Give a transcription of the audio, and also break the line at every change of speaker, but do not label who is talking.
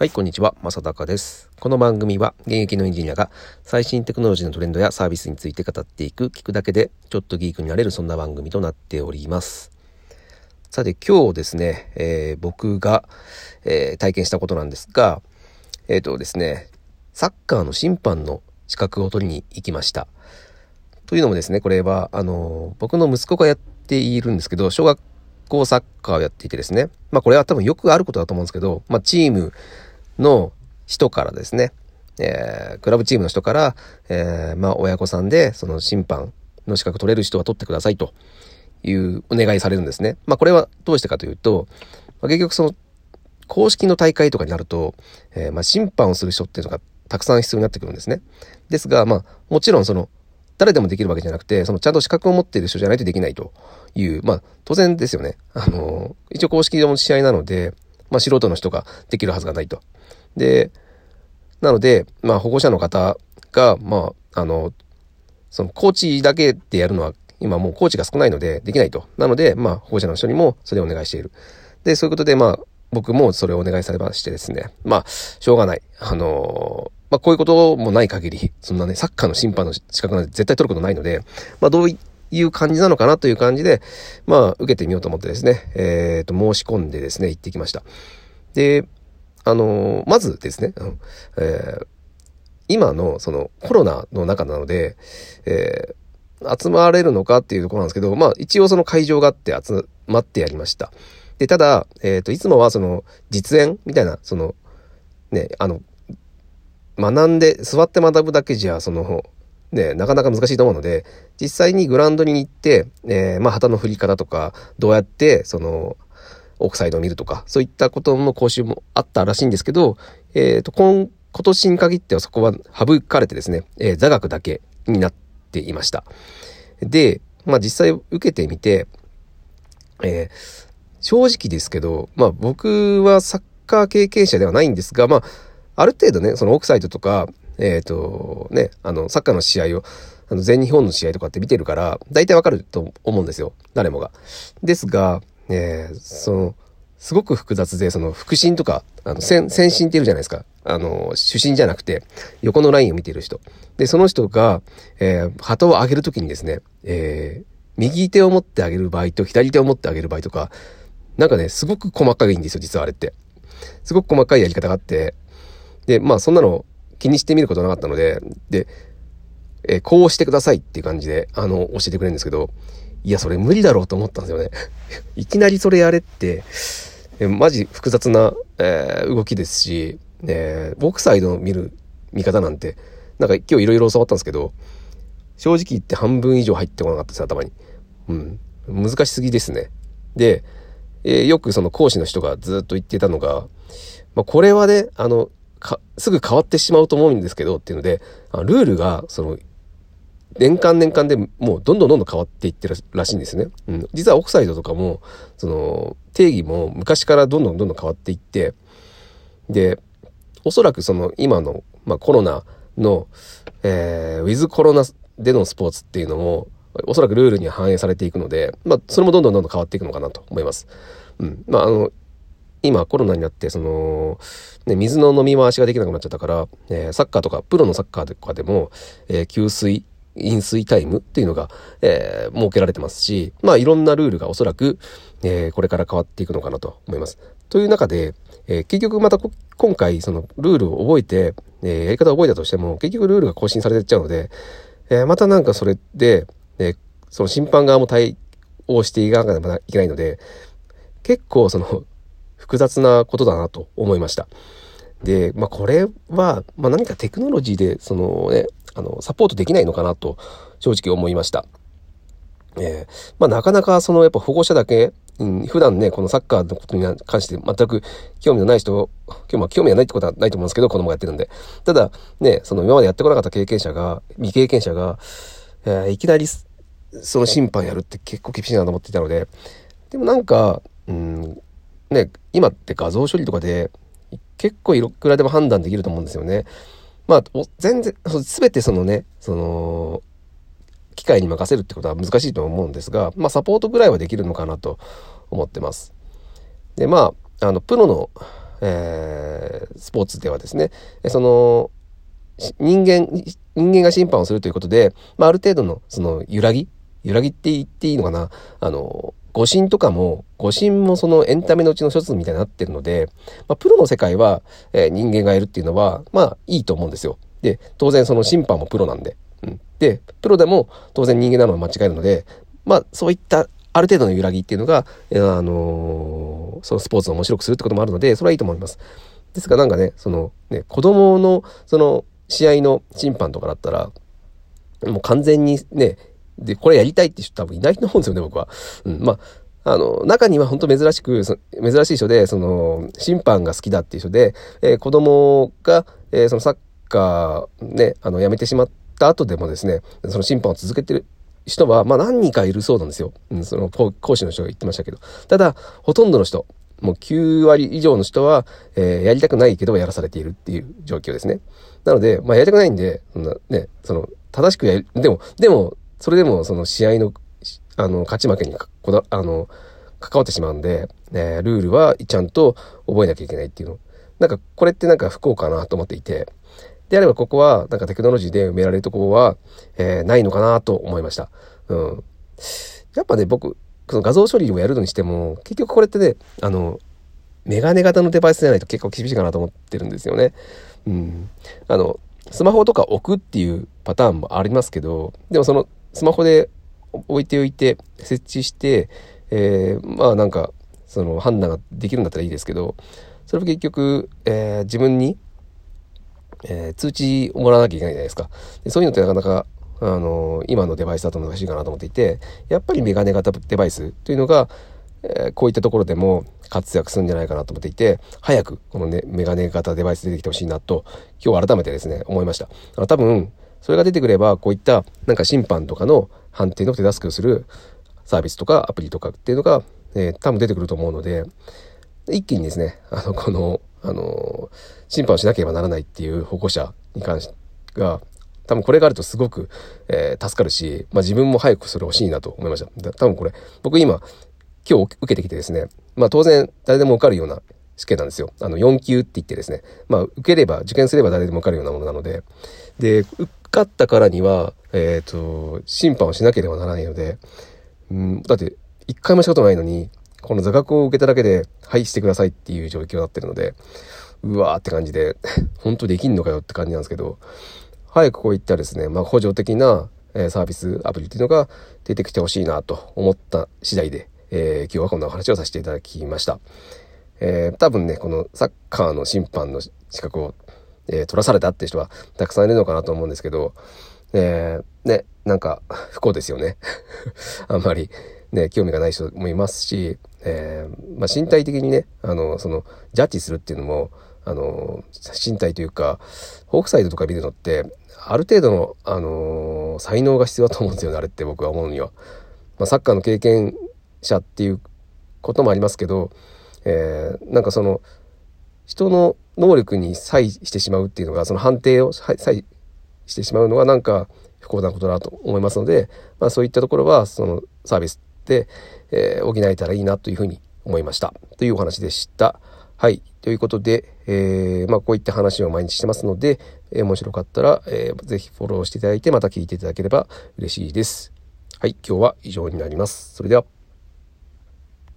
はい、こんにちは。まさたかです。この番組は現役のエンジニアが最新テクノロジーのトレンドやサービスについて語っていく、聞くだけでちょっとギークになれるそんな番組となっております。さて今日ですね、えー、僕が、えー、体験したことなんですが、えっ、ー、とですね、サッカーの審判の資格を取りに行きました。というのもですね、これは、あの、僕の息子がやっているんですけど、小学校サッカーをやっていてですね、まあこれは多分よくあることだと思うんですけど、まあチーム、の人からですね、えー、クラブチームの人から、えー、まあ、親御さんで、その審判の資格取れる人は取ってくださいというお願いされるんですね。まあ、これはどうしてかというと、まあ、結局その、公式の大会とかになると、えー、まあ、審判をする人っていうのがたくさん必要になってくるんですね。ですが、まあ、もちろんその、誰でもできるわけじゃなくて、そのちゃんと資格を持っている人じゃないとできないという、まあ、当然ですよね。あの、一応公式の試合なので、まあ、素人の人ができるはずがないと。で、なので、まあ保護者の方が、まあ、あの、そのコーチだけでやるのは、今もうコーチが少ないのでできないと。なので、まあ保護者の人にもそれをお願いしている。で、そういうことで、まあ僕もそれをお願いされましてですね。まあ、しょうがない。あのまあこういうこともない限り、そんなね、サッカーの審判の資格なんて絶対取ることないので、まあどういう感じなのかなという感じで、まあ受けてみようと思ってですね、えっ、ー、と申し込んでですね、行ってきました。で、あのまずですね、えー、今のそのコロナの中なので、えー、集まれるのかっていうところなんですけど、まあ一応その会場があって集まってやりました。で、ただ、えっ、ー、と、いつもはその実演みたいな、その、ね、あの、学んで、座って学ぶだけじゃ、その、ね、なかなか難しいと思うので、実際にグラウンドに行って、えー、まあ、旗の振り方とか、どうやって、その、オフサイドを見るとか、そういったことの講習もあったらしいんですけど、えっ、ー、と、今、今年に限ってはそこは省かれてですね、えー、座学だけになっていました。で、まあ実際受けてみて、えー、正直ですけど、まあ僕はサッカー経験者ではないんですが、まあ、ある程度ね、そのオフサイドとか、えっ、ー、と、ね、あの、サッカーの試合を、あの、全日本の試合とかって見てるから、大体わかると思うんですよ。誰もが。ですが、え、その、すごく複雑で、その、腹心とか、あの、先、先進っているじゃないですか。あの、主審じゃなくて、横のラインを見ている人。で、その人が、えー、旗を上げるときにですね、えー、右手を持ってあげる場合と左手を持ってあげる場合とか、なんかね、すごく細かいんですよ、実はあれって。すごく細かいやり方があって、で、まあ、そんなの気にしてみることなかったので、で、えー、こうしてくださいっていう感じで、あの、教えてくれるんですけど、いや、それ無理だろうと思ったんですよね。いきなりそれやれって、マジ複雑な、えー、動きですし、えー、ボクサイドの見る見方なんて、なんか今日いろいろ教わったんですけど、正直言って半分以上入ってこなかったです、頭に。うん。難しすぎですね。で、えー、よくその講師の人がずっと言ってたのが、まあ、これはね、あの、すぐ変わってしまうと思うんですけどっていうので、ルールが、その、年間年間でもうどんどんどんどん変わっていってるらしいんですね。うん。実はオフサイドとかも、その、定義も昔からどんどんどんどん変わっていって、で、おそらくその今の、まあ、コロナの、えー、ウィズコロナでのスポーツっていうのも、おそらくルールに反映されていくので、まあ、それもどんどんどんどん変わっていくのかなと思います。うん。まあ、あの、今コロナになって、その、ね、水の飲み回しができなくなっちゃったから、えー、サッカーとか、プロのサッカーとかでも、えー、給水飲水タイムっていうのが、えー、設けられてますし、まあいろんなルールがおそらく、えー、これから変わっていくのかなと思います。という中で、えー、結局また今回そのルールを覚えて、え、やり方を覚えたとしても、結局ルールが更新されてっちゃうので、え、またなんかそれで、え、その審判側も対応していかなきゃいけないので、結構その複雑なことだなと思いました。で、まあこれは、まあ何かテクノロジーで、そのね、あの、サポートできないのかなと、正直思いました。えー、まあ、なかなかその、やっぱ保護者だけ、うん、普段ね、このサッカーのことに関して全く興味のない人、今日も興味がないってことはないと思うんですけど、子供がやってるんで。ただ、ね、その今までやってこなかった経験者が、未経験者が、えー、いきなり、その審判やるって結構厳しいなと思っていたので、でもなんか、うん、ね、今って画像処理とかで、結構いくらでも判断できると思うんですよね。まあ、全然、すべてそのね、その、機械に任せるってことは難しいと思うんですが、まあ、サポートぐらいはできるのかなと思ってます。で、まあ、あの、プロの、ええー、スポーツではですね、その、人間、人間が審判をするということで、まあ、ある程度の、その、揺らぎ？揺らぎって言っていいのかな？あの、誤審とかも、誤審もそのエンタメのうちの一つみたいになってるので、まあ、プロの世界は、えー、人間がいるっていうのは、まあ、いいと思うんですよ。で、当然その審判もプロなんで。うん。で、プロでも当然人間なのは間違えるので、まあ、そういったある程度の揺らぎっていうのが、あのー、そのスポーツを面白くするってこともあるので、それはいいと思います。ですがなんかね、そのね、子供のその試合の審判とかだったら、もう完全にね、で、これやりたいって人多分いないと思うんですよね、僕は。うん、まあ、あの、中には本当珍しく、珍しい人で、その、審判が好きだっていう人で、えー、子供が、えー、そのサッカーね、あの、やめてしまった後でもですね、その審判を続けてる人は、まあ何人かいるそうなんですよ。うん、その講師の人が言ってましたけど。ただ、ほとんどの人、もう9割以上の人は、えー、やりたくないけどやらされているっていう状況ですね。なので、まあやりたくないんで、そんなね、その、正しくやる、でも、でも、それでもその試合の、あの、勝ち負けにこだ、あの、関わってしまうんで、えー、ルールはちゃんと覚えなきゃいけないっていうの。なんか、これってなんか不幸かなと思っていて、であればここは、なんかテクノロジーで埋められるところは、えー、ないのかなと思いました。うん。やっぱね、僕、その画像処理をやるのにしても、結局これってね、あの、メガネ型のデバイスじゃないと結構厳しいかなと思ってるんですよね。うん。あの、スマホとか置くっていうパターンもありますけど、でもそのスマホで置いておいて設置して、えー、まあなんかその判断ができるんだったらいいですけど、それも結局、えー、自分に、えー、通知をもらわなきゃいけないじゃないですか。でそういうのってなかなかあの今のデバイスだと難しいかなと思っていて、やっぱりメガネ型デバイスというのが、え、こういったところでも活躍するんじゃないかなと思っていて、早くこのね、メガネ型デバイス出てきてほしいなと、今日改めてですね、思いました。あ多分、それが出てくれば、こういったなんか審判とかの判定の手助けをするサービスとかアプリとかっていうのが、えー、多分出てくると思うので、一気にですね、あの、この、あの、審判をしなければならないっていう保護者に関してが、多分これがあるとすごく、えー、助かるし、まあ自分も早くそれ欲しいなと思いました。多分これ、僕今、今日受けてきてですね、まあ当然誰でも受かるような試験なんですよ。あの4級って言ってですね、まあ受ければ、受験すれば誰でも受かるようなものなので、で、かったからには、えっ、ー、と、審判をしなければならないので、うん、だって、一回もしたことないのに、この座学を受けただけで、はい、してくださいっていう状況になってるので、うわーって感じで、本当できんのかよって感じなんですけど、早くこういったですね、まあ、補助的な、えサービス、アプリっていうのが出てきてほしいなと思った次第で、えー、今日はこんなお話をさせていただきました。えー、多分ね、このサッカーの審判の資格をえー、取らされたって人はたくさんいるのかなと思うんですけど、えー、ね、なんか不幸ですよね。あんまりね、興味がない人もいますし、えー、まあ、身体的にね、あの、その、ジャッジするっていうのも、あの、身体というか、ホークサイドとか見るのって、ある程度の、あの才能が必要だと思うんですよね、あれって僕は思うには。まあ、サッカーの経験者っていうこともありますけど、えー、なんかその、人の能力に際してしまうっていうのが、その判定を際してしまうのがなんか不幸なことだと思いますので、まあそういったところはそのサービスで、えー、補えたらいいなというふうに思いました。というお話でした。はい。ということで、えー、まあこういった話を毎日してますので、えー、面白かったら、えー、ぜひフォローしていただいて、また聞いていただければ嬉しいです。はい。今日は以上になります。それでは。